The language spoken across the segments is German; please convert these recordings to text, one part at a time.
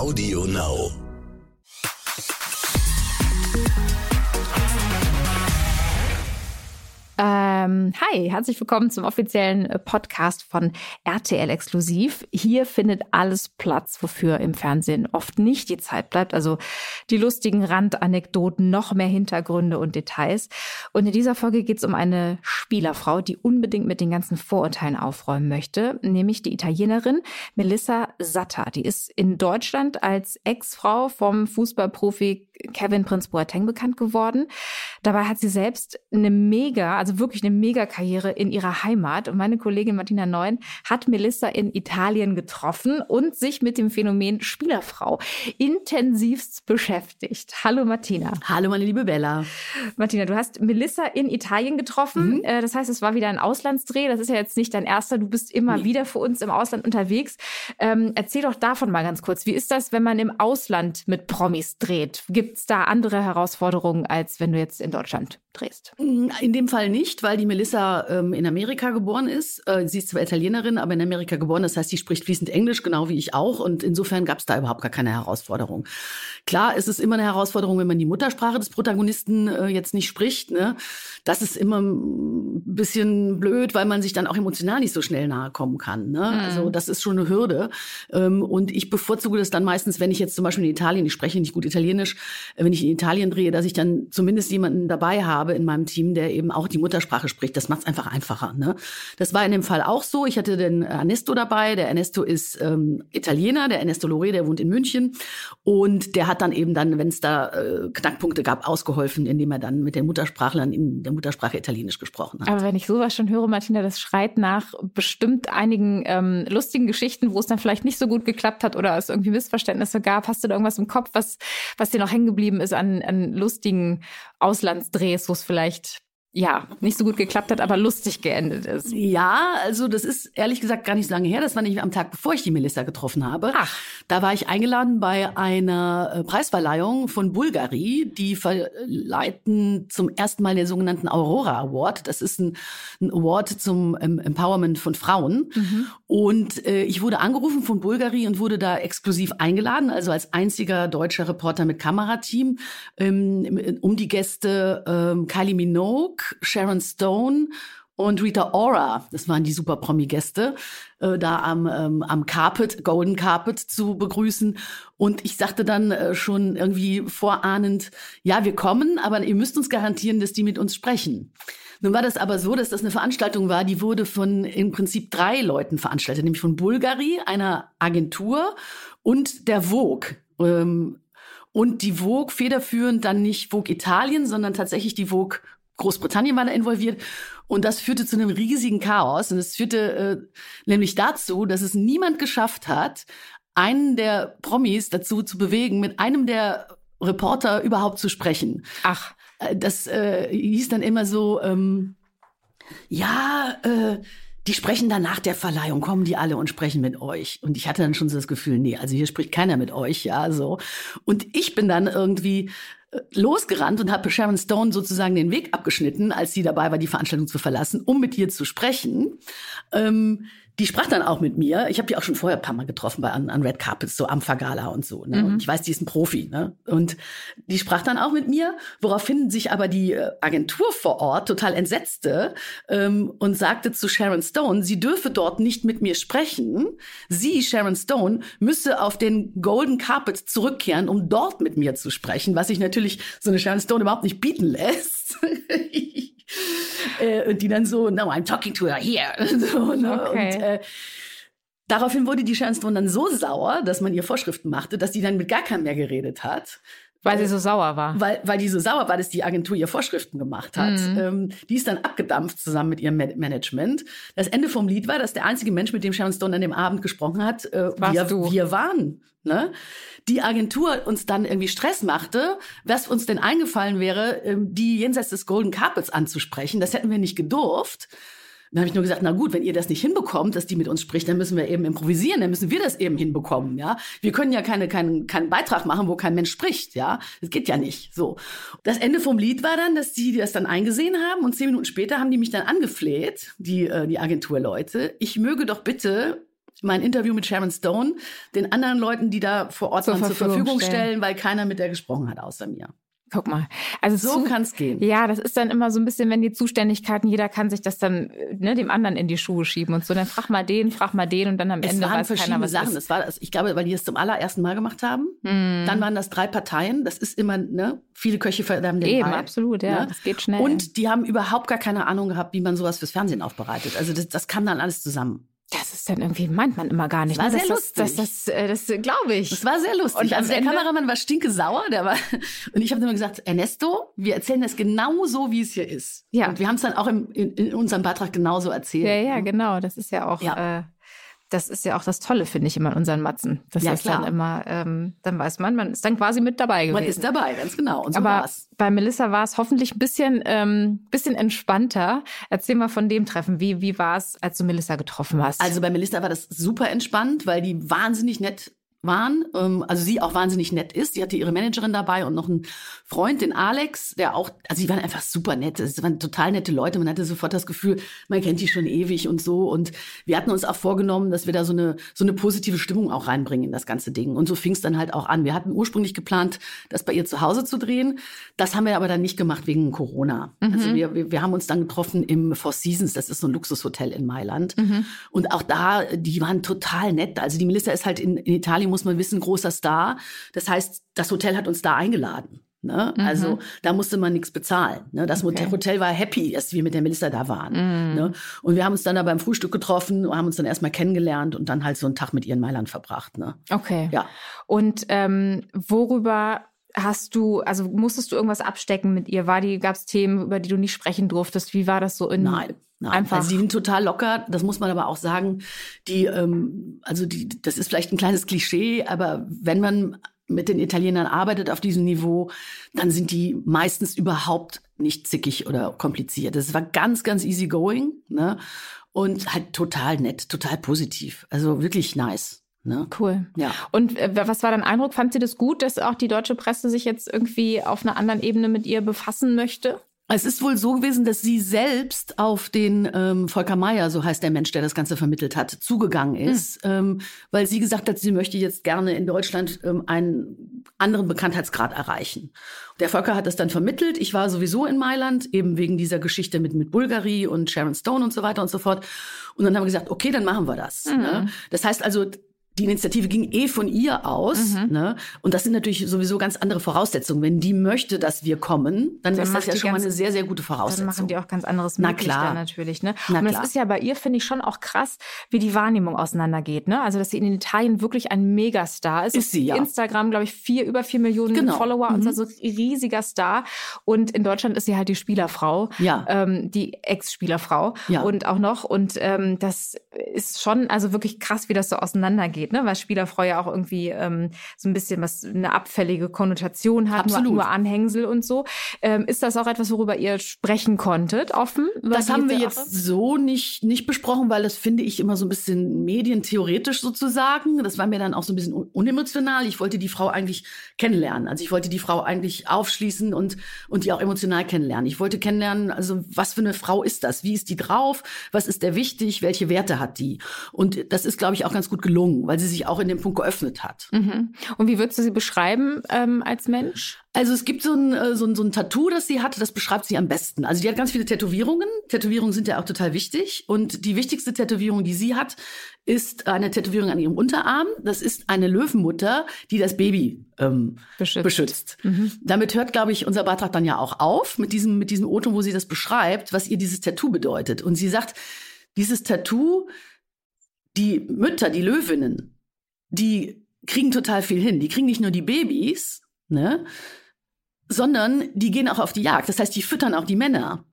Audio Now. Ähm, hi, herzlich willkommen zum offiziellen äh, Podcast von RTL Exklusiv. Hier findet alles Platz, wofür im Fernsehen oft nicht die Zeit bleibt. Also die lustigen Randanekdoten, noch mehr Hintergründe und Details. Und in dieser Folge geht es um eine Spielerfrau, die unbedingt mit den ganzen Vorurteilen aufräumen möchte, nämlich die Italienerin Melissa Satta. Die ist in Deutschland als Ex-Frau vom Fußballprofi Kevin Prinz Boateng bekannt geworden. Dabei hat sie selbst eine mega, also wirklich eine Mega-Karriere in ihrer Heimat. Und meine Kollegin Martina Neun hat Melissa in Italien getroffen und sich mit dem Phänomen Spielerfrau intensivst beschäftigt. Hallo Martina. Hallo meine liebe Bella. Martina, du hast Melissa in Italien getroffen. Mhm. Äh, das heißt, es war wieder ein Auslandsdreh. Das ist ja jetzt nicht dein erster. Du bist immer nee. wieder für uns im Ausland unterwegs. Ähm, erzähl doch davon mal ganz kurz. Wie ist das, wenn man im Ausland mit Promis dreht? Gibt es da andere Herausforderungen, als wenn du jetzt in Deutschland drehst? In dem Fall nicht, weil die Melissa ähm, in Amerika geboren ist. Äh, sie ist zwar Italienerin, aber in Amerika geboren. Das heißt, sie spricht fließend Englisch, genau wie ich auch. Und insofern gab es da überhaupt gar keine Herausforderung. Klar, es ist immer eine Herausforderung, wenn man die Muttersprache des Protagonisten äh, jetzt nicht spricht. Ne? Das ist immer ein bisschen blöd, weil man sich dann auch emotional nicht so schnell nahe kommen kann. Ne? Mhm. Also das ist schon eine Hürde. Ähm, und ich bevorzuge das dann meistens, wenn ich jetzt zum Beispiel in Italien, ich spreche nicht gut Italienisch, wenn ich in Italien drehe, dass ich dann zumindest jemanden dabei habe, in meinem Team, der eben auch die Muttersprache spricht. Das macht es einfach einfacher. Ne? Das war in dem Fall auch so. Ich hatte den Ernesto dabei. Der Ernesto ist ähm, Italiener, der Ernesto Lore, der wohnt in München. Und der hat dann eben dann, wenn es da äh, Knackpunkte gab, ausgeholfen, indem er dann mit den Muttersprachlern in der Muttersprache Italienisch gesprochen hat. Aber wenn ich sowas schon höre, Martina, das schreit nach bestimmt einigen ähm, lustigen Geschichten, wo es dann vielleicht nicht so gut geklappt hat oder es irgendwie Missverständnisse gab. Hast du da irgendwas im Kopf, was, was dir noch hängen geblieben ist an, an lustigen Auslandsdrehs, wo es vielleicht ja, nicht so gut geklappt hat, aber lustig geendet ist. Ja, also das ist ehrlich gesagt gar nicht so lange her. Das war nicht am Tag, bevor ich die Melissa getroffen habe. Ach. Da war ich eingeladen bei einer äh, Preisverleihung von Bulgari. Die verleiten zum ersten Mal den sogenannten Aurora Award. Das ist ein, ein Award zum ähm, Empowerment von Frauen. Mhm. Und äh, ich wurde angerufen von Bulgari und wurde da exklusiv eingeladen, also als einziger deutscher Reporter mit Kamerateam, ähm, um die Gäste ähm, Kylie Minogue, Sharon Stone und Rita Ora, das waren die super Promi-Gäste, äh, da am, ähm, am Carpet, Golden Carpet zu begrüßen. Und ich sagte dann äh, schon irgendwie vorahnend, ja, wir kommen, aber ihr müsst uns garantieren, dass die mit uns sprechen. Nun war das aber so, dass das eine Veranstaltung war, die wurde von im Prinzip drei Leuten veranstaltet, nämlich von Bulgari, einer Agentur und der Vogue. Ähm, und die Vogue federführend dann nicht Vogue Italien, sondern tatsächlich die Vogue Großbritannien war da involviert. Und das führte zu einem riesigen Chaos. Und es führte äh, nämlich dazu, dass es niemand geschafft hat, einen der Promis dazu zu bewegen, mit einem der Reporter überhaupt zu sprechen. Ach. Äh, das äh, hieß dann immer so, ähm, ja, äh, die sprechen dann nach der Verleihung, kommen die alle und sprechen mit euch. Und ich hatte dann schon so das Gefühl, nee, also hier spricht keiner mit euch, ja, so. Und ich bin dann irgendwie losgerannt und habe Sharon Stone sozusagen den Weg abgeschnitten, als sie dabei war, die Veranstaltung zu verlassen, um mit ihr zu sprechen. Ähm, die sprach dann auch mit mir. Ich habe die auch schon vorher ein paar Mal getroffen bei an, an Red Carpets, so am Fagala und so. Ne? Mhm. Und ich weiß, die ist ein Profi. Ne? Und die sprach dann auch mit mir, woraufhin sich aber die äh, Agentur vor Ort total entsetzte ähm, und sagte zu Sharon Stone, sie dürfe dort nicht mit mir sprechen. Sie, Sharon Stone, müsse auf den Golden Carpet zurückkehren, um dort mit mir zu sprechen, was sich natürlich so eine Sharon Stone überhaupt nicht bieten lässt. äh, und die dann so, no, I'm talking to her here. so, ne? okay. Und, äh, daraufhin wurde die Sharon Stone dann so sauer, dass man ihr Vorschriften machte, dass die dann mit gar keinem mehr geredet hat. Weil sie so sauer war. Weil, weil die so sauer war, dass die Agentur ihr Vorschriften gemacht hat. Mhm. Ähm, die ist dann abgedampft zusammen mit ihrem Management. Das Ende vom Lied war, dass der einzige Mensch, mit dem Sharon Stone an dem Abend gesprochen hat, äh, wir, du? wir waren. Ne? Die Agentur uns dann irgendwie Stress machte, was uns denn eingefallen wäre, ähm, die jenseits des Golden Carpets anzusprechen. Das hätten wir nicht gedurft. Dann habe ich nur gesagt, na gut, wenn ihr das nicht hinbekommt, dass die mit uns spricht, dann müssen wir eben improvisieren, dann müssen wir das eben hinbekommen, ja. Wir können ja keine, keinen, keinen Beitrag machen, wo kein Mensch spricht, ja. Das geht ja nicht, so. Das Ende vom Lied war dann, dass die das dann eingesehen haben und zehn Minuten später haben die mich dann angefleht, die, äh, die Agenturleute, ich möge doch bitte mein Interview mit Sharon Stone den anderen Leuten, die da vor Ort zur, waren, Verfügung, zur Verfügung stellen. stellen, weil keiner mit der gesprochen hat außer mir. Guck mal. Also so kann es gehen. Ja, das ist dann immer so ein bisschen, wenn die Zuständigkeiten, jeder kann sich das dann ne, dem anderen in die Schuhe schieben und so. Dann frag mal den, frag mal den und dann am es Ende waren weiß verschiedene keiner, was Sachen. Es war, ich glaube, weil die es zum allerersten Mal gemacht haben. Hm. Dann waren das drei Parteien. Das ist immer, ne, viele Köche verderben den Eben, Brei, absolut, ja. Ne? Das geht schnell. Und die haben überhaupt gar keine Ahnung gehabt, wie man sowas fürs Fernsehen aufbereitet. Also das, das kam dann alles zusammen. Das ist dann irgendwie, meint man immer gar nicht. Das war ne? sehr das, lustig. Das, das, das, das glaube ich. Das war sehr lustig. Und also der Kameramann war stinke sauer. Der war, und ich habe immer gesagt, Ernesto, wir erzählen das genau so, wie es hier ist. Ja. Und wir haben es dann auch im, in, in, unserem Beitrag genauso erzählt. Ja, ja, ne? genau. Das ist ja auch. Ja. Äh, das ist ja auch das Tolle, finde ich, immer in unseren Matzen. Das ja, ist klar. dann immer, ähm, dann weiß man, man ist dann quasi mit dabei gewesen. Man ist dabei, ganz genau. Und so Aber war's. bei Melissa war es hoffentlich ein bisschen, ähm, bisschen entspannter. Erzähl mal von dem Treffen. Wie, wie war es, als du Melissa getroffen hast? Also bei Melissa war das super entspannt, weil die wahnsinnig nett waren, ähm, also sie auch wahnsinnig nett ist. Sie hatte ihre Managerin dabei und noch einen Freund, den Alex, der auch, also sie waren einfach super nett. Es waren total nette Leute. Man hatte sofort das Gefühl, man kennt die schon ewig und so. Und wir hatten uns auch vorgenommen, dass wir da so eine, so eine positive Stimmung auch reinbringen in das ganze Ding. Und so fing es dann halt auch an. Wir hatten ursprünglich geplant, das bei ihr zu Hause zu drehen. Das haben wir aber dann nicht gemacht wegen Corona. Mhm. Also wir, wir, wir haben uns dann getroffen im Four Seasons. Das ist so ein Luxushotel in Mailand. Mhm. Und auch da, die waren total nett. Also die Melissa ist halt in, in Italien muss man wissen, großer Star. Das heißt, das Hotel hat uns da eingeladen. Ne? Mhm. Also da musste man nichts bezahlen. Ne? Das okay. Hotel war happy, dass wir mit der Melissa da waren. Mhm. Ne? Und wir haben uns dann da beim Frühstück getroffen und haben uns dann erstmal kennengelernt und dann halt so einen Tag mit ihr in Mailand verbracht. Ne? Okay. Ja. Und ähm, worüber hast du, also musstest du irgendwas abstecken mit ihr? War die, gab es Themen, über die du nicht sprechen durftest? Wie war das so in Nein. Einfach. Also die sind total locker, das muss man aber auch sagen. Die, ähm, also die, das ist vielleicht ein kleines Klischee, aber wenn man mit den Italienern arbeitet auf diesem Niveau, dann sind die meistens überhaupt nicht zickig oder kompliziert. Das war ganz, ganz easy going, ne? Und halt total nett, total positiv. Also wirklich nice. Ne? Cool. Ja. Und äh, was war dein Eindruck? Fand sie das gut, dass auch die deutsche Presse sich jetzt irgendwie auf einer anderen Ebene mit ihr befassen möchte? Es ist wohl so gewesen, dass sie selbst auf den ähm, Volker Meyer, so heißt der Mensch, der das Ganze vermittelt hat, zugegangen hm. ist, hm. ähm, weil sie gesagt hat, sie möchte jetzt gerne in Deutschland ähm, einen anderen Bekanntheitsgrad erreichen. Der Volker hat das dann vermittelt. Ich war sowieso in Mailand, eben wegen dieser Geschichte mit, mit Bulgari und Sharon Stone und so weiter und so fort. Und dann haben wir gesagt, okay, dann machen wir das. Mhm. Ne? Das heißt also, die Initiative ging eh von ihr aus. Mhm. Ne? Und das sind natürlich sowieso ganz andere Voraussetzungen. Wenn die möchte, dass wir kommen, dann, dann ist das ja schon mal eine sehr, sehr gute Voraussetzung. Dann machen die auch ganz anderes Na möglich klar. natürlich. Ne? Na und das ist ja bei ihr, finde ich, schon auch krass, wie die Wahrnehmung auseinandergeht. Ne? Also, dass sie in Italien wirklich ein Megastar ist. Ist sie, ja. Instagram, glaube ich, vier, über vier Millionen genau. Follower mhm. und so ein riesiger Star. Und in Deutschland ist sie halt die Spielerfrau. Ja. Ähm, die Ex-Spielerfrau. Ja. Und auch noch. Und ähm, das ist schon also wirklich krass, wie das so auseinandergeht geht, ne? Weil Spielerfrau ja auch irgendwie ähm, so ein bisschen was eine abfällige Konnotation hat, nur, nur, Anhängsel und so. Ähm, ist das auch etwas, worüber ihr sprechen konntet, offen? Das haben wir jetzt so nicht nicht besprochen, weil das finde ich immer so ein bisschen medientheoretisch sozusagen. Das war mir dann auch so ein bisschen unemotional. Ich wollte die Frau eigentlich kennenlernen. Also ich wollte die Frau eigentlich aufschließen und und die auch emotional kennenlernen. Ich wollte kennenlernen, also was für eine Frau ist das? Wie ist die drauf? Was ist der wichtig? Welche Werte hat die? Und das ist, glaube ich, auch ganz gut gelungen, weil sie sich auch in dem Punkt geöffnet hat. Mhm. Und wie würdest du sie beschreiben ähm, als Mensch? Also es gibt so ein, äh, so, ein, so ein Tattoo, das sie hat, das beschreibt sie am besten. Also die hat ganz viele Tätowierungen. Tätowierungen sind ja auch total wichtig. Und die wichtigste Tätowierung, die sie hat, ist eine Tätowierung an ihrem Unterarm. Das ist eine Löwenmutter, die das Baby ähm, beschützt. beschützt. Mhm. Damit hört, glaube ich, unser Beitrag dann ja auch auf mit diesem, mit diesem Oton, wo sie das beschreibt, was ihr dieses Tattoo bedeutet. Und sie sagt, dieses Tattoo die Mütter, die Löwinnen, die kriegen total viel hin. Die kriegen nicht nur die Babys, ne, sondern die gehen auch auf die Jagd. Das heißt, die füttern auch die Männer.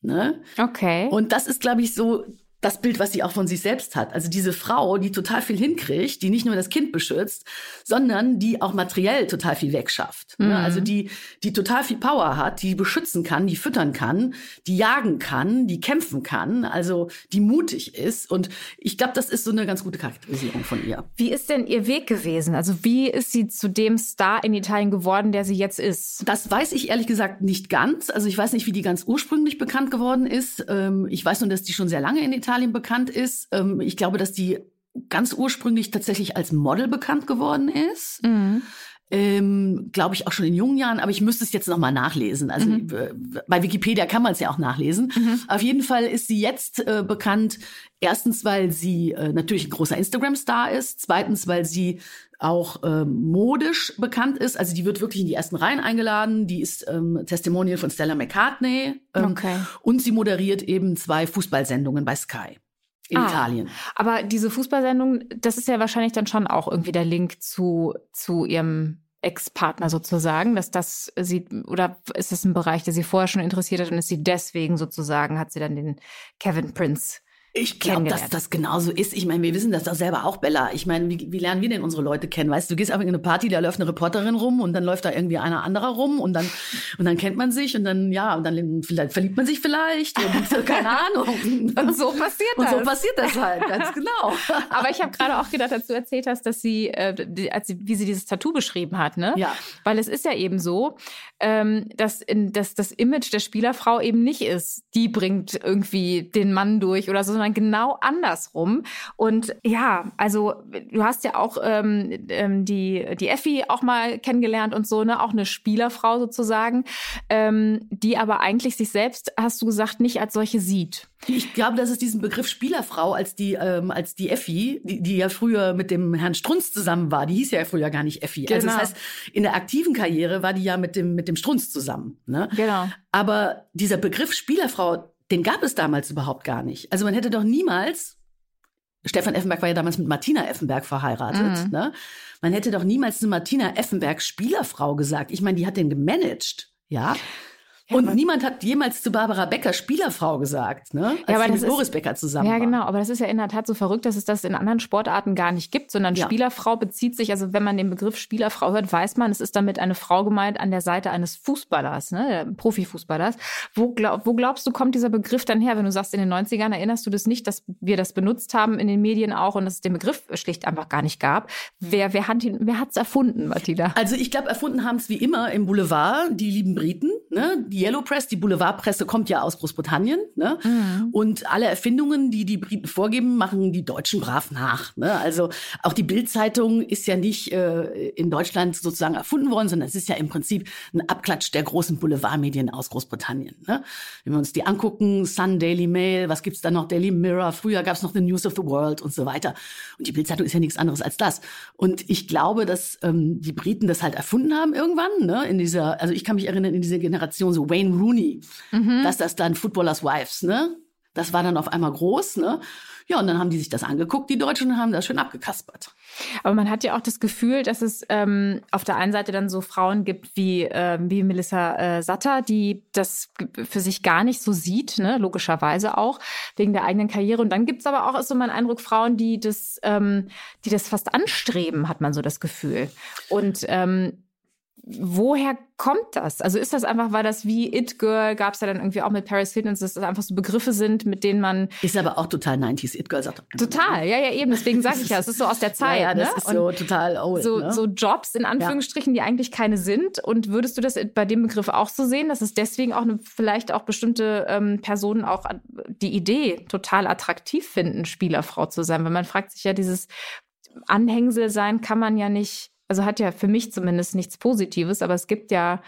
Ne? Okay. Und das ist, glaube ich, so das Bild, was sie auch von sich selbst hat. Also diese Frau, die total viel hinkriegt, die nicht nur das Kind beschützt, sondern die auch materiell total viel wegschafft. Mhm. Also die, die total viel Power hat, die beschützen kann, die füttern kann, die jagen kann, die kämpfen kann, also die mutig ist. Und ich glaube, das ist so eine ganz gute Charakterisierung von ihr. Wie ist denn ihr Weg gewesen? Also wie ist sie zu dem Star in Italien geworden, der sie jetzt ist? Das weiß ich ehrlich gesagt nicht ganz. Also ich weiß nicht, wie die ganz ursprünglich bekannt geworden ist. Ähm, ich weiß nur, dass die schon sehr lange in Italien Italien bekannt ist. Ähm, ich glaube, dass die ganz ursprünglich tatsächlich als Model bekannt geworden ist. Mhm. Ähm, Glaube ich auch schon in jungen Jahren, aber ich müsste es jetzt nochmal nachlesen. Also mhm. bei Wikipedia kann man es ja auch nachlesen. Mhm. Auf jeden Fall ist sie jetzt äh, bekannt, erstens, weil sie äh, natürlich ein großer Instagram-Star ist, zweitens, weil sie auch ähm, modisch bekannt ist. Also die wird wirklich in die ersten Reihen eingeladen. Die ist ähm, Testimonial von Stella McCartney. Ähm, okay. Und sie moderiert eben zwei Fußballsendungen bei Sky in ah, Italien. Aber diese Fußballsendung, das ist ja wahrscheinlich dann schon auch irgendwie der Link zu, zu ihrem Ex-Partner sozusagen, dass das sie, oder ist das ein Bereich, der sie vorher schon interessiert hat und ist sie deswegen sozusagen, hat sie dann den Kevin Prince ich glaube, dass das genauso ist. Ich meine, wir wissen das doch selber auch, Bella. Ich meine, wie, wie lernen wir denn unsere Leute kennen? Weißt du, du gehst einfach in eine Party, da läuft eine Reporterin rum und dann läuft da irgendwie einer anderer rum und dann, und dann kennt man sich und dann, ja, und dann vielleicht verliebt man sich vielleicht und keine Ahnung. und so passiert das. Und so passiert das halt, ganz genau. Aber ich habe gerade auch gedacht, als du erzählt hast, dass sie, äh, als sie, wie sie dieses Tattoo beschrieben hat, ne? Ja. Weil es ist ja eben so, ähm, dass, in, dass das Image der Spielerfrau eben nicht ist, die bringt irgendwie den Mann durch oder so, sondern genau andersrum. Und ja, also du hast ja auch ähm, ähm, die, die Effi auch mal kennengelernt und so, ne, auch eine Spielerfrau sozusagen, ähm, die aber eigentlich sich selbst, hast du gesagt, nicht als solche sieht. Ich glaube, dass es diesen Begriff Spielerfrau als die, ähm, als die Effi, die, die ja früher mit dem Herrn Strunz zusammen war, die hieß ja früher gar nicht Effi. Genau. Also das genau. heißt, in der aktiven Karriere war die ja mit dem, mit dem Strunz zusammen. Ne? Genau. Aber dieser Begriff Spielerfrau, den gab es damals überhaupt gar nicht. Also man hätte doch niemals Stefan Effenberg war ja damals mit Martina Effenberg verheiratet. Mhm. Ne? Man hätte doch niemals eine Martina Effenberg Spielerfrau gesagt. Ich meine, die hat den gemanagt. Ja. Und niemand hat jemals zu Barbara Becker Spielerfrau gesagt, ne? Als ja, aber das mit Boris Becker zusammen Ja, genau. Aber das ist ja in der Tat so verrückt, dass es das in anderen Sportarten gar nicht gibt, sondern ja. Spielerfrau bezieht sich, also wenn man den Begriff Spielerfrau hört, weiß man, es ist damit eine Frau gemeint an der Seite eines Fußballers, ne? Profifußballers. Wo, glaub, wo glaubst du, kommt dieser Begriff dann her? Wenn du sagst, in den 90ern erinnerst du das nicht, dass wir das benutzt haben in den Medien auch und dass es den Begriff schlicht einfach gar nicht gab. Wer, wer hat ihn, wer hat's erfunden, Matilda? Also ich glaube, erfunden haben es wie immer im Boulevard, die lieben Briten, ne? Die Yellow Press, die Boulevard Boulevardpresse kommt ja aus Großbritannien. Ne? Mhm. Und alle Erfindungen, die die Briten vorgeben, machen die Deutschen brav nach. Ne? Also auch die Bildzeitung ist ja nicht äh, in Deutschland sozusagen erfunden worden, sondern es ist ja im Prinzip ein Abklatsch der großen Boulevardmedien aus Großbritannien. Ne? Wenn wir uns die angucken, Sun, Daily Mail, was gibt's da noch, Daily Mirror, früher gab's noch The News of the World und so weiter. Und die Bildzeitung ist ja nichts anderes als das. Und ich glaube, dass ähm, die Briten das halt erfunden haben irgendwann, ne? in dieser, also ich kann mich erinnern, in dieser Generation so Wayne Rooney, mhm. dass das dann Footballers Wives, ne? Das war dann auf einmal groß, ne? Ja, und dann haben die sich das angeguckt, die Deutschen, und haben das schön abgekaspert. Aber man hat ja auch das Gefühl, dass es ähm, auf der einen Seite dann so Frauen gibt wie, äh, wie Melissa äh, Satter, die das für sich gar nicht so sieht, ne? logischerweise auch, wegen der eigenen Karriere. Und dann gibt es aber auch, ist so mein Eindruck, Frauen, die das, ähm, die das fast anstreben, hat man so das Gefühl. Und ähm, woher kommt das? Also ist das einfach, weil das wie It Girl gab es ja dann irgendwie auch mit Paris Hilton, dass das einfach so Begriffe sind, mit denen man. Ist aber auch total 90s It Girl. Sagt total, ja, ja, eben. Deswegen sage ich ja, es ist so aus der Zeit. ja, ja, das ne? ist so total old. So, ne? so Jobs in Anführungsstrichen, ja. die eigentlich keine sind. Und würdest du das bei dem Begriff auch so sehen, dass es deswegen auch eine, vielleicht auch bestimmte ähm, Personen auch die Idee total attraktiv finden, Spielerfrau zu sein? Weil man fragt sich ja, dieses Anhängsel sein kann man ja nicht also hat ja für mich zumindest nichts Positives, aber es gibt ja,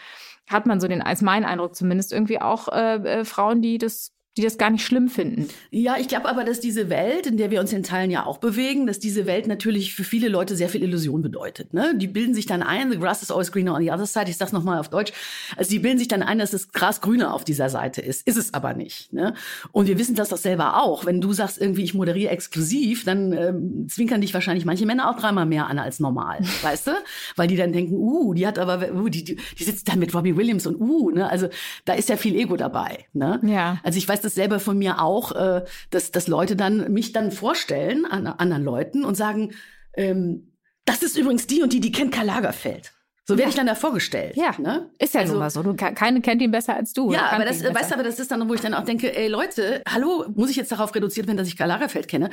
hat man so den, als mein Eindruck zumindest, irgendwie auch äh, äh, Frauen, die das die das gar nicht schlimm finden. Ja, ich glaube aber, dass diese Welt, in der wir uns in Teilen ja auch bewegen, dass diese Welt natürlich für viele Leute sehr viel Illusion bedeutet. Ne? Die bilden sich dann ein, the grass is always greener on the other side. Ich sag's nochmal auf Deutsch. Also die bilden sich dann ein, dass das Gras grüner auf dieser Seite ist. Ist es aber nicht. Ne? Und wir wissen das doch selber auch. Wenn du sagst irgendwie, ich moderiere exklusiv, dann ähm, zwinkern dich wahrscheinlich manche Männer auch dreimal mehr an als normal. weißt du? Weil die dann denken, uh, die hat aber, uh, die, die, die sitzt dann mit Robbie Williams und uh, ne? Also da ist ja viel Ego dabei. Ne? Ja. Also ich weiß, weiß das selber von mir auch, äh, dass, dass Leute dann mich dann vorstellen an anderen Leuten und sagen, ähm, das ist übrigens die und die, die kennt Karl Lagerfeld. So werde ja. ich dann da vorgestellt. Ja, ne? ist ja also, nun mal so. Du, keine kennt ihn besser als du. Ja, aber das, weißt du, aber das ist dann, wo ich dann auch denke, ey Leute, hallo, muss ich jetzt darauf reduziert werden, dass ich Karl Lagerfeld kenne?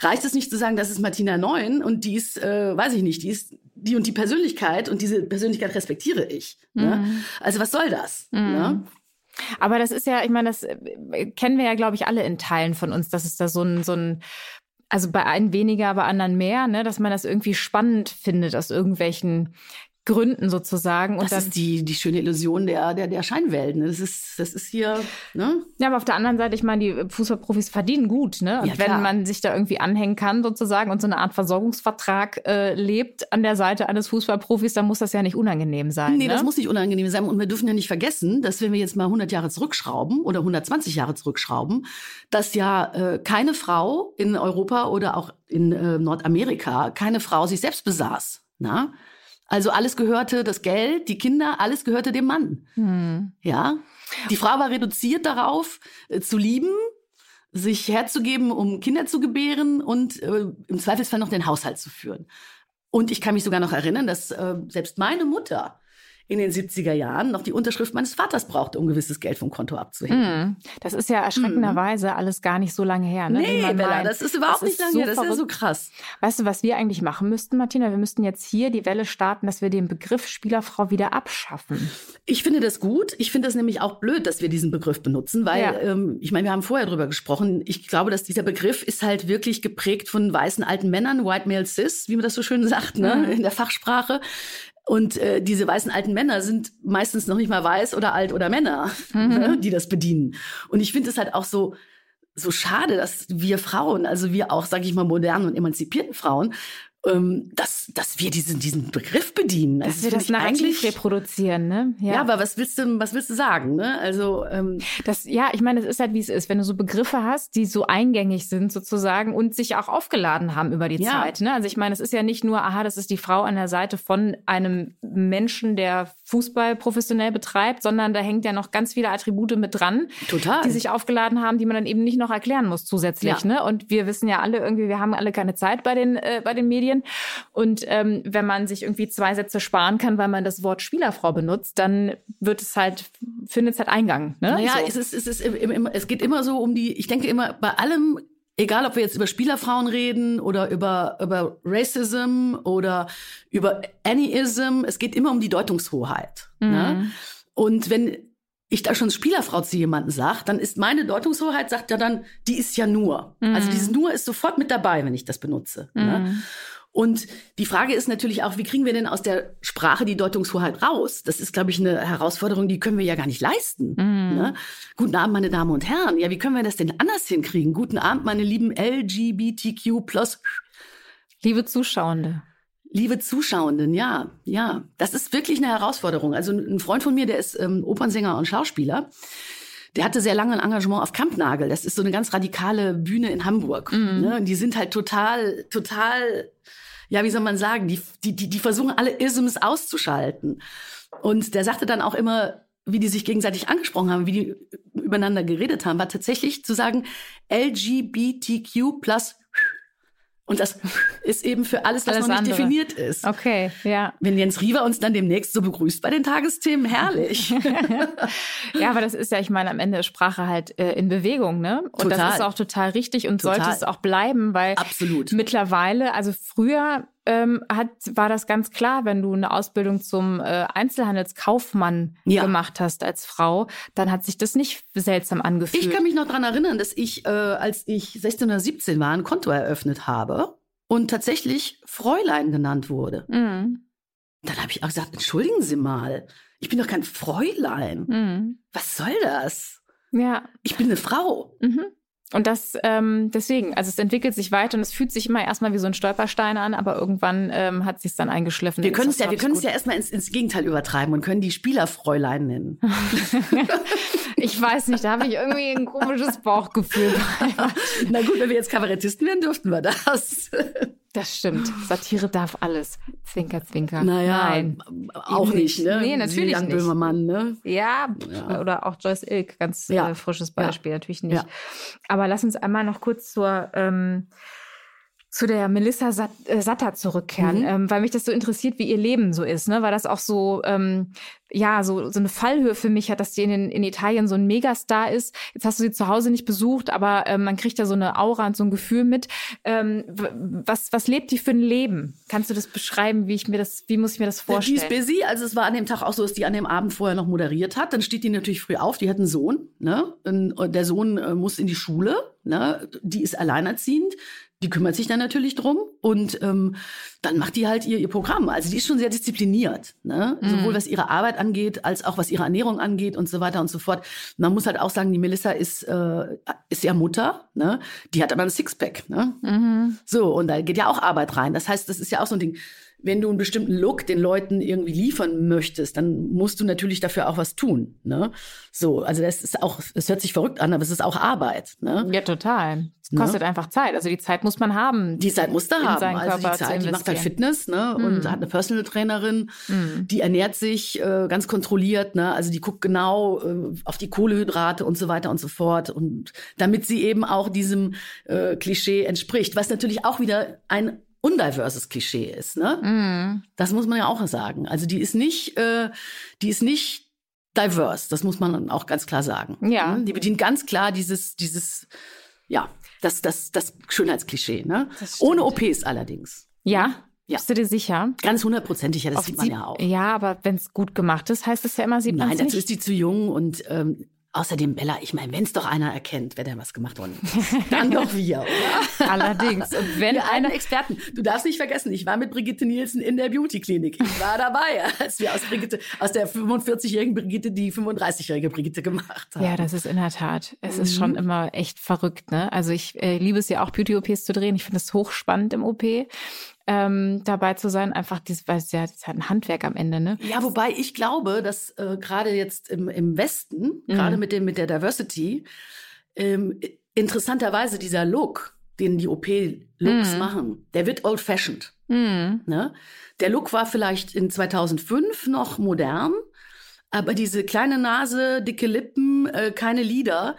Reicht es nicht zu sagen, das ist Martina Neun und die ist, äh, weiß ich nicht, die ist die und die Persönlichkeit und diese Persönlichkeit respektiere ich. Ne? Mhm. Ne? Also was soll das? Mhm. Ne? Aber das ist ja, ich meine, das äh, kennen wir ja, glaube ich, alle in Teilen von uns, dass es da so ein, so ein also bei einen weniger, bei anderen mehr, ne, dass man das irgendwie spannend findet aus irgendwelchen Gründen sozusagen. Und das ist die, die schöne Illusion der, der, der Scheinwelt. Ne? Das ist, das ist hier, ne? Ja, aber auf der anderen Seite, ich meine, die Fußballprofis verdienen gut, ne? Und ja, wenn man sich da irgendwie anhängen kann sozusagen und so eine Art Versorgungsvertrag äh, lebt an der Seite eines Fußballprofis, dann muss das ja nicht unangenehm sein. Nee, ne? das muss nicht unangenehm sein. Und wir dürfen ja nicht vergessen, dass wenn wir jetzt mal 100 Jahre zurückschrauben oder 120 Jahre zurückschrauben, dass ja äh, keine Frau in Europa oder auch in äh, Nordamerika, keine Frau sich selbst besaß. Na? Also alles gehörte, das Geld, die Kinder, alles gehörte dem Mann. Hm. Ja. Die Frau war reduziert darauf, äh, zu lieben, sich herzugeben, um Kinder zu gebären und äh, im Zweifelsfall noch den Haushalt zu führen. Und ich kann mich sogar noch erinnern, dass äh, selbst meine Mutter in den 70er Jahren noch die Unterschrift meines Vaters brauchte, um gewisses Geld vom Konto abzuheben. Mm. Das ist ja erschreckenderweise mm. alles gar nicht so lange her. Ne? Nee, Bella, das ist überhaupt das nicht lange so her. Das ist ja so krass. Weißt du, was wir eigentlich machen müssten, Martina? Wir müssten jetzt hier die Welle starten, dass wir den Begriff Spielerfrau wieder abschaffen. Ich finde das gut. Ich finde das nämlich auch blöd, dass wir diesen Begriff benutzen, weil, ja. ähm, ich meine, wir haben vorher drüber gesprochen. Ich glaube, dass dieser Begriff ist halt wirklich geprägt von weißen alten Männern, White Male Cis, wie man das so schön sagt, ne, mhm. in der Fachsprache. Und äh, diese weißen alten Männer sind meistens noch nicht mal weiß oder alt oder Männer, mhm. ne, die das bedienen. Und ich finde es halt auch so so schade, dass wir Frauen, also wir auch, sage ich mal, modernen und emanzipierten Frauen, dass, dass wir diesen, diesen Begriff bedienen. Dass also, wir das Narrativ reproduzieren, ne? Ja. ja. aber was willst du, was willst du sagen, ne? Also, ähm, das, ja, ich meine, es ist halt, wie es ist. Wenn du so Begriffe hast, die so eingängig sind sozusagen und sich auch aufgeladen haben über die ja. Zeit, ne? Also ich meine, es ist ja nicht nur, aha, das ist die Frau an der Seite von einem Menschen, der Fußball professionell betreibt, sondern da hängt ja noch ganz viele Attribute mit dran, Total. die sich aufgeladen haben, die man dann eben nicht noch erklären muss zusätzlich, ja. ne? Und wir wissen ja alle irgendwie, wir haben alle keine Zeit bei den, äh, bei den Medien. Und ähm, wenn man sich irgendwie zwei Sätze sparen kann, weil man das Wort Spielerfrau benutzt, dann wird es halt, findet es halt Eingang. Ne? Naja, so. es, ist, es, ist, es geht immer so um die, ich denke immer, bei allem egal ob wir jetzt über Spielerfrauen reden oder über, über Racism oder über Anyism, es geht immer um die Deutungshoheit. Ne? Mhm. Ne? Und wenn ich da schon Spielerfrau zu jemandem sage, dann ist meine Deutungshoheit, sagt ja dann, die ist ja nur. Mhm. Also dieses nur ist sofort mit dabei, wenn ich das benutze. Ne? Mhm. Ne? Und die Frage ist natürlich auch, wie kriegen wir denn aus der Sprache die Deutungshoheit raus? Das ist, glaube ich, eine Herausforderung, die können wir ja gar nicht leisten. Mm. Ne? Guten Abend, meine Damen und Herren. Ja, wie können wir das denn anders hinkriegen? Guten Abend, meine lieben LGBTQ plus. Liebe Zuschauende. Liebe Zuschauenden, ja, ja, das ist wirklich eine Herausforderung. Also ein Freund von mir, der ist ähm, Opernsänger und Schauspieler. Der hatte sehr lange ein Engagement auf Kampnagel. Das ist so eine ganz radikale Bühne in Hamburg. Mm. Ne? Und die sind halt total, total ja, wie soll man sagen, die, die, die, die versuchen alle Isms auszuschalten. Und der sagte dann auch immer, wie die sich gegenseitig angesprochen haben, wie die übereinander geredet haben, war tatsächlich zu sagen LGBTQ plus und das ist eben für alles, was alles noch nicht andere. definiert ist. Okay, ja. Wenn Jens Riewer uns dann demnächst so begrüßt bei den Tagesthemen, herrlich. ja, aber das ist ja, ich meine, am Ende ist Sprache halt äh, in Bewegung, ne? Und total. das ist auch total richtig und total. sollte es auch bleiben, weil Absolut. mittlerweile, also früher ähm, hat, war das ganz klar, wenn du eine Ausbildung zum äh, Einzelhandelskaufmann ja. gemacht hast als Frau, dann hat sich das nicht seltsam angefühlt. Ich kann mich noch dran erinnern, dass ich, äh, als ich 16 oder 17 war, ein Konto eröffnet habe und tatsächlich Fräulein genannt wurde. Mhm. Dann habe ich auch gesagt, entschuldigen Sie mal, ich bin doch kein Fräulein. Mhm. Was soll das? Ja. Ich bin eine Frau. Mhm. Und das ähm, deswegen, also es entwickelt sich weiter und es fühlt sich immer erstmal wie so ein Stolperstein an, aber irgendwann ähm, hat sich dann eingeschliffen. Wir können es ja, wir können es ja erstmal ins, ins Gegenteil übertreiben und können die Spielerfräulein nennen. ich weiß nicht, da habe ich irgendwie ein komisches Bauchgefühl. Na gut, wenn wir jetzt Kabarettisten wären, dürften wir das. Das stimmt. Satire darf alles. Zwinker, zwinker. Naja, Nein, auch nicht, ne? Nee, natürlich Jan nicht. Böhmermann, ne? Ja, ja, oder auch Joyce Ilk, ganz ja. äh, frisches Beispiel, ja. natürlich nicht. Aber lass uns einmal noch kurz zur ähm, zu der Melissa Sat äh, Satter zurückkehren, mhm. ähm, weil mich das so interessiert, wie ihr Leben so ist, ne? Weil das auch so ähm, ja so so eine Fallhöhe für mich hat, dass sie in, in Italien so ein Megastar ist. Jetzt hast du sie zu Hause nicht besucht, aber ähm, man kriegt da so eine Aura und so ein Gefühl mit. Ähm, was was lebt die für ein Leben? Kannst du das beschreiben, wie ich mir das, wie muss ich mir das vorstellen? Die ist busy, also es war an dem Tag auch so, dass die an dem Abend vorher noch moderiert hat. Dann steht die natürlich früh auf. Die hat einen Sohn, ne? Und der Sohn äh, muss in die Schule, ne? Die ist alleinerziehend Die kümmert sich dann natürlich drum und ähm, dann macht die halt ihr, ihr Programm. Also die ist schon sehr diszipliniert, ne? Mhm. sowohl was ihre Arbeit angeht, als auch was ihre Ernährung angeht und so weiter und so fort. Man muss halt auch sagen, die Melissa ist, äh, ist ja Mutter, ne? die hat aber ein Sixpack. Ne? Mhm. So, und da geht ja auch Arbeit rein. Das heißt, das ist ja auch so ein Ding wenn du einen bestimmten Look den Leuten irgendwie liefern möchtest, dann musst du natürlich dafür auch was tun. Ne? So, also das ist auch, es hört sich verrückt an, aber es ist auch Arbeit. Ne? Ja, total. Es ne? kostet ne? einfach Zeit. Also die Zeit muss man haben. Die Zeit muss da haben. Also die Zeit, die macht halt Fitness ne? Mhm. und hat eine Personal Trainerin, mhm. die ernährt sich äh, ganz kontrolliert. Ne? Also die guckt genau äh, auf die Kohlehydrate und so weiter und so fort. Und damit sie eben auch diesem äh, Klischee entspricht, was natürlich auch wieder ein undiverses Klischee ist. Ne? Mm. Das muss man ja auch sagen. Also die ist nicht, äh, die ist nicht diverse. Das muss man auch ganz klar sagen. Ja. Ne? Die bedient ganz klar dieses, dieses, ja, das, das, das Schönheitsklischee. Ne? Ohne OPs allerdings. Ja. Ja. Bist du dir sicher? Ganz hundertprozentig, ja, das Auf sieht man ja auch. Ja, aber wenn es gut gemacht ist, heißt es ja immer, sieht man Nein, dazu ist die zu jung und ähm, Außerdem, Bella, ich meine, wenn es doch einer erkennt, wer denn was gemacht worden dann doch wir, oder? Allerdings. Und wenn wir einer Experten. Du darfst nicht vergessen, ich war mit Brigitte Nielsen in der Beauty-Klinik. Ich war dabei, als wir aus Brigitte, aus der 45-jährigen Brigitte die 35-jährige Brigitte gemacht haben. Ja, das ist in der Tat. Es mhm. ist schon immer echt verrückt, ne? Also ich äh, liebe es ja auch, Beauty-OPs zu drehen. Ich finde es hochspannend im OP ähm, dabei zu sein. Einfach, dieses, weil es ja das ist halt ein Handwerk am Ende, ne? Ja, wobei ich glaube, dass äh, gerade jetzt im, im Westen, mhm. gerade mit dem mit der Diversity, ähm, interessanterweise dieser Look, den die OP-Looks mhm. machen, der wird old-fashioned. Mhm. Ne? Der Look war vielleicht in 2005 noch modern, aber diese kleine Nase, dicke Lippen, äh, keine Lider,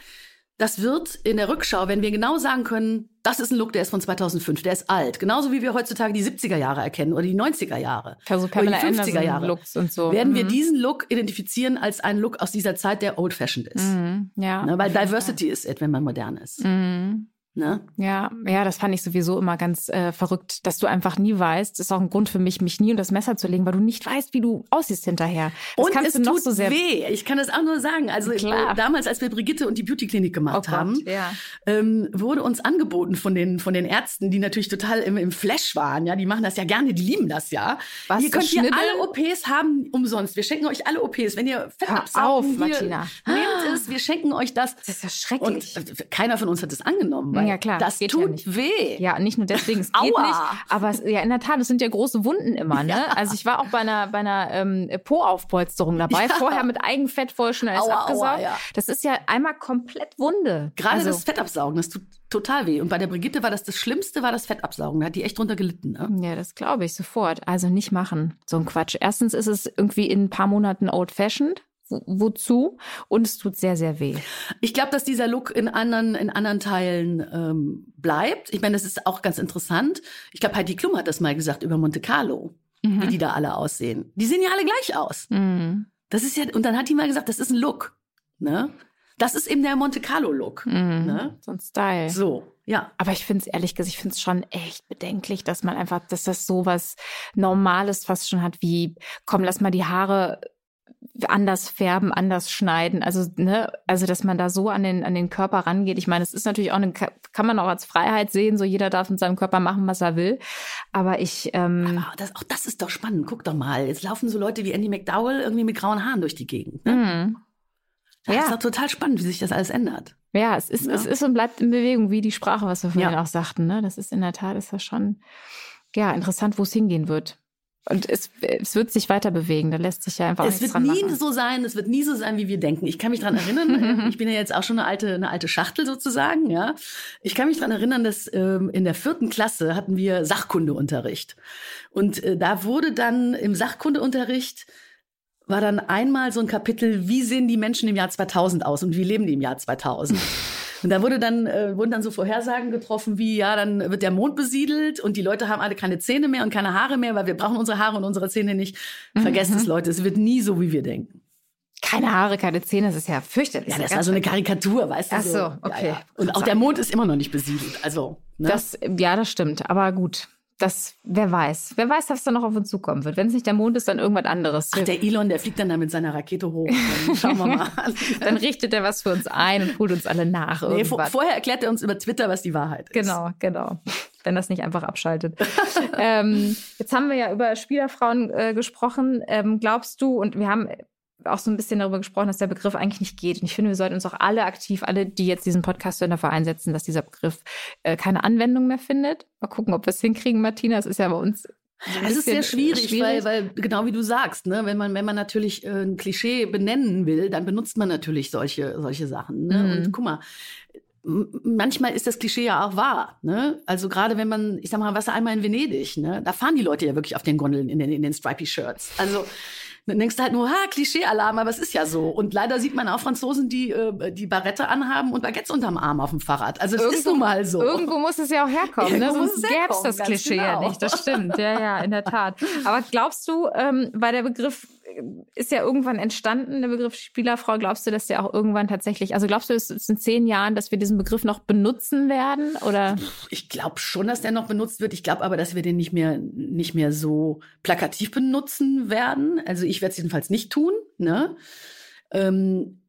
das wird in der Rückschau, wenn wir genau sagen können, das ist ein Look, der ist von 2005, der ist alt. Genauso wie wir heutzutage die 70er Jahre erkennen oder die 90er Jahre. Also oder die 50er Jahre. Looks und so. Werden mhm. wir diesen Look identifizieren als einen Look aus dieser Zeit, der old-fashioned ist. Mhm. Ja. Ne, weil Diversity ist es, wenn man modern ist. Mhm. Ne? Ja, ja, das fand ich sowieso immer ganz äh, verrückt, dass du einfach nie weißt. Das ist auch ein Grund für mich, mich nie unter das Messer zu legen, weil du nicht weißt, wie du aussiehst hinterher. Das und kannst es du noch tut so sehr weh. Ich kann das auch nur sagen. Also Klar. damals, als wir Brigitte und die Beauty Klinik gemacht oh haben, ja. ähm, wurde uns angeboten von den von den Ärzten, die natürlich total im, im Flash waren. Ja, die machen das ja gerne, die lieben das ja. Was, ihr könnt hier alle OPs haben umsonst. Wir schenken euch alle OPs, wenn ihr Fett auf, Martina. Nehmt es, wir schenken euch das. Das ist ja schrecklich. Und äh, keiner von uns hat das angenommen, weil ja, klar. Das tut ja weh. Ja, nicht nur deswegen, es geht nicht. Aber es, ja, in der Tat, es sind ja große Wunden immer. Ne? Ja. Also ich war auch bei einer, bei einer ähm, Po-Aufpolsterung dabei. Ja. Vorher mit Eigenfett vorher schon alles aua, abgesaugt. Aua, ja. Das ist ja einmal komplett Wunde. Gerade also, das Fettabsaugen, das tut total weh. Und bei der Brigitte war das das Schlimmste, war das Fettabsaugen. Da hat die echt drunter gelitten. Ne? Ja, das glaube ich sofort. Also nicht machen, so ein Quatsch. Erstens ist es irgendwie in ein paar Monaten old-fashioned wozu und es tut sehr, sehr weh. Ich glaube, dass dieser Look in anderen, in anderen Teilen ähm, bleibt. Ich meine, das ist auch ganz interessant. Ich glaube, Heidi Klum hat das mal gesagt über Monte Carlo, mhm. wie die da alle aussehen. Die sehen ja alle gleich aus. Mhm. Das ist ja, und dann hat die mal gesagt, das ist ein Look. Ne? Das ist eben der Monte Carlo Look. Mhm. Ne? So ein Style. So. Ja. Aber ich finde es ehrlich gesagt, ich finde es schon echt bedenklich, dass man einfach, dass das so was Normales fast schon hat, wie, komm, lass mal die Haare anders färben, anders schneiden. Also, ne, also dass man da so an den, an den Körper rangeht. Ich meine, es ist natürlich auch eine, kann man auch als Freiheit sehen, so jeder darf mit seinem Körper machen, was er will. Aber ich. Ähm, Aber das, auch das ist doch spannend. Guck doch mal. Jetzt laufen so Leute wie Andy McDowell irgendwie mit grauen Haaren durch die Gegend. Ne? Mhm. Das ja. ist doch total spannend, wie sich das alles ändert. Ja, es ist, ja. es ist und bleibt in Bewegung, wie die Sprache, was wir vorhin ja. auch sagten. Ne? Das ist in der Tat, ist das schon ja, interessant, wo es hingehen wird. Und es, es wird sich weiter bewegen. Da lässt sich ja einfach Es wird nie machen. so sein. Es wird nie so sein, wie wir denken. Ich kann mich dran erinnern. ich bin ja jetzt auch schon eine alte, eine alte Schachtel sozusagen. Ja, ich kann mich dran erinnern, dass ähm, in der vierten Klasse hatten wir Sachkundeunterricht und äh, da wurde dann im Sachkundeunterricht war dann einmal so ein Kapitel, wie sehen die Menschen im Jahr 2000 aus und wie leben die im Jahr 2000. Und da wurde dann, äh, wurden dann so Vorhersagen getroffen wie, ja, dann wird der Mond besiedelt und die Leute haben alle keine Zähne mehr und keine Haare mehr, weil wir brauchen unsere Haare und unsere Zähne nicht. Vergesst mhm. es, Leute, es wird nie so, wie wir denken. Keine Haare, keine Zähne, das ist ja fürchterlich. Ja, das war so eine Karikatur, weißt du? Ach so, okay. Ja, ja. Und auch der Mond ist immer noch nicht besiedelt. Also, ne? das, ja, das stimmt. Aber gut, das, wer weiß. Wer weiß, was da noch auf uns zukommen wird. Wenn es nicht der Mond ist, dann irgendwas anderes. Ach, der Elon, der fliegt dann da mit seiner Rakete hoch. Dann schauen wir mal an. dann richtet er was für uns ein und holt uns alle nach. Nee, vor, vorher erklärt er uns über Twitter, was die Wahrheit ist. Genau, genau. wenn das nicht einfach abschaltet. ähm, jetzt haben wir ja über Spielerfrauen äh, gesprochen. Ähm, glaubst du, und wir haben auch so ein bisschen darüber gesprochen, dass der Begriff eigentlich nicht geht. Und ich finde, wir sollten uns auch alle aktiv, alle, die jetzt diesen Podcast hören, dafür einsetzen, dass dieser Begriff äh, keine Anwendung mehr findet. Mal gucken, ob wir es hinkriegen, Martina. Es ist ja bei uns so es ist sehr schwierig, schwierig, Weil, weil genau wie du sagst, ne, wenn man wenn man natürlich äh, ein Klischee benennen will, dann benutzt man natürlich solche solche Sachen. Ne? Mhm. Und guck mal, manchmal ist das Klischee ja auch wahr. Ne? Also gerade wenn man, ich sag mal, was einmal in Venedig, ne, da fahren die Leute ja wirklich auf den Gondeln in den, in den Stripy Shirts. Also dann denkst du halt nur, ha, Klischee-Alarm, aber es ist ja so. Und leider sieht man auch Franzosen, die äh, die Barette anhaben und Baguettes unterm Arm auf dem Fahrrad. Also es irgendwo, ist nun mal so. Irgendwo muss es ja auch herkommen, ne? sonst gäbe es das Klischee genau. ja nicht. Das stimmt, ja, ja, in der Tat. Aber glaubst du, ähm, weil der Begriff ist ja irgendwann entstanden, der Begriff Spielerfrau. Glaubst du, dass der auch irgendwann tatsächlich, also glaubst du, es ist in zehn Jahren, dass wir diesen Begriff noch benutzen werden? Oder? Ich glaube schon, dass der noch benutzt wird. Ich glaube aber, dass wir den nicht mehr, nicht mehr so plakativ benutzen werden. Also ich werde es jedenfalls nicht tun. Ne? Ähm,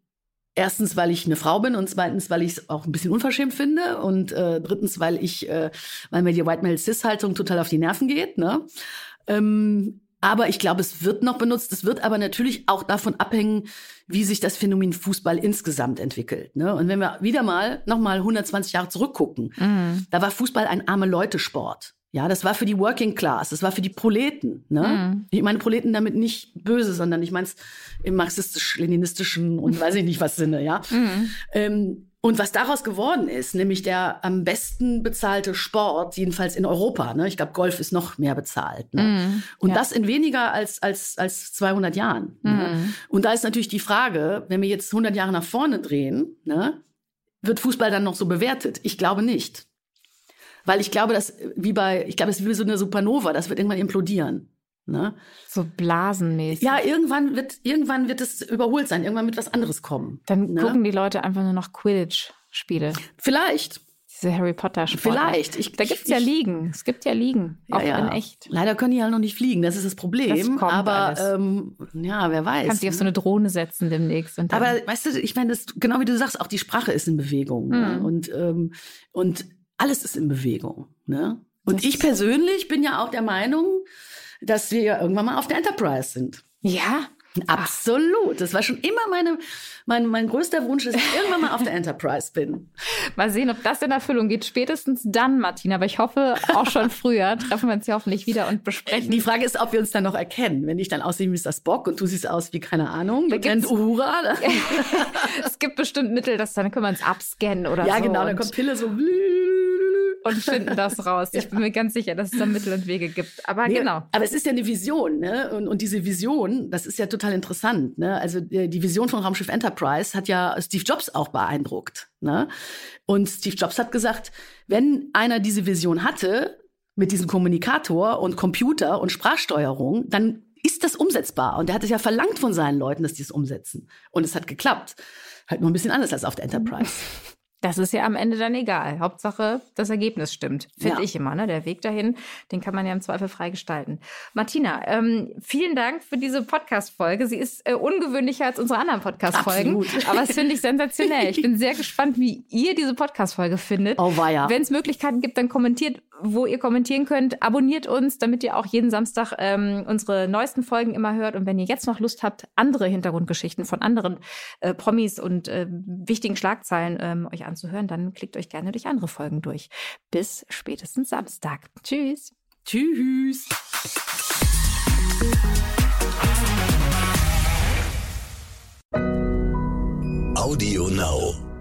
Erstens, weil ich eine Frau bin und zweitens, weil ich es auch ein bisschen unverschämt finde und äh, drittens, weil ich, äh, weil mir die White Male Cis Haltung total auf die Nerven geht. Ne? Ähm, aber ich glaube, es wird noch benutzt. Es wird aber natürlich auch davon abhängen, wie sich das Phänomen Fußball insgesamt entwickelt. Ne? Und wenn wir wieder mal nochmal 120 Jahre zurückgucken, mhm. da war Fußball ein arme Leute-Sport. Ja, das war für die Working Class, das war für die Proleten. Ne? Mhm. Ich meine Proleten damit nicht böse, sondern ich meine es im marxistisch-leninistischen und weiß ich nicht was Sinne. Ja. Mhm. Ähm, und was daraus geworden ist, nämlich der am besten bezahlte Sport, jedenfalls in Europa. Ne? Ich glaube, Golf ist noch mehr bezahlt. Ne? Mm, und ja. das in weniger als, als, als 200 Jahren. Mm. Ne? Mhm. Und da ist natürlich die Frage, wenn wir jetzt 100 Jahre nach vorne drehen, ne? wird Fußball dann noch so bewertet? Ich glaube nicht. Weil ich glaube, dass wie bei, ich glaube, es ist wie so eine Supernova, das wird irgendwann implodieren. Ne? So blasenmäßig. Ja, irgendwann wird, irgendwann wird es überholt sein, irgendwann wird was anderes kommen. Dann ne? gucken die Leute einfach nur noch Quidditch-Spiele. Vielleicht. Diese Harry Potter Spiele. Vielleicht. Ich, da gibt es ja Liegen. Es gibt ja Liegen. Ja, auch ja. in echt. Leider können die halt noch nicht fliegen. Das ist das Problem. Das aber ähm, ja, wer weiß. Kannst dich auf so eine Drohne setzen demnächst. aber weißt du, ich meine, genau wie du sagst, auch die Sprache ist in Bewegung. Ne? Mhm. Ne? Und, ähm, und alles ist in Bewegung. Ne? Und das ich persönlich bin ja auch der Meinung, dass wir irgendwann mal auf der Enterprise sind. Ja. Absolut. Das war schon immer meine, mein, mein größter Wunsch, dass ich irgendwann mal auf der Enterprise bin. Mal sehen, ob das in Erfüllung geht. Spätestens dann, Martina. Aber ich hoffe, auch schon früher treffen wir uns hier hoffentlich wieder und besprechen. Die Frage ist, ob wir uns dann noch erkennen. Wenn ich dann aussehe wie Mr. Spock und du siehst aus wie, keine Ahnung, Lieutenant Uhura. es gibt bestimmt Mittel, dass dann können wir uns abscannen oder ja, so. Ja, genau. Dann kommt Pille so und finden das raus. Ich bin mir ganz sicher, dass es da Mittel und Wege gibt. Aber nee, genau. Aber es ist ja eine Vision, ne? Und, und diese Vision, das ist ja total interessant. Ne? Also die Vision von Raumschiff Enterprise hat ja Steve Jobs auch beeindruckt. Ne? Und Steve Jobs hat gesagt, wenn einer diese Vision hatte, mit diesem Kommunikator und Computer und Sprachsteuerung, dann ist das umsetzbar. Und er hat es ja verlangt von seinen Leuten, dass die es umsetzen. Und es hat geklappt. Halt nur ein bisschen anders als auf der Enterprise. Das ist ja am Ende dann egal. Hauptsache, das Ergebnis stimmt. Finde ja. ich immer. Ne? Der Weg dahin, den kann man ja im Zweifel frei gestalten. Martina, ähm, vielen Dank für diese Podcast-Folge. Sie ist äh, ungewöhnlicher als unsere anderen Podcast-Folgen. Aber das finde ich sensationell. Ich bin sehr gespannt, wie ihr diese Podcast-Folge findet. Oh, war ja. Wenn es Möglichkeiten gibt, dann kommentiert wo ihr kommentieren könnt. Abonniert uns, damit ihr auch jeden Samstag ähm, unsere neuesten Folgen immer hört. Und wenn ihr jetzt noch Lust habt, andere Hintergrundgeschichten von anderen äh, Promis und äh, wichtigen Schlagzeilen ähm, euch anzuhören, dann klickt euch gerne durch andere Folgen durch. Bis spätestens Samstag. Tschüss. Tschüss. Audio Now.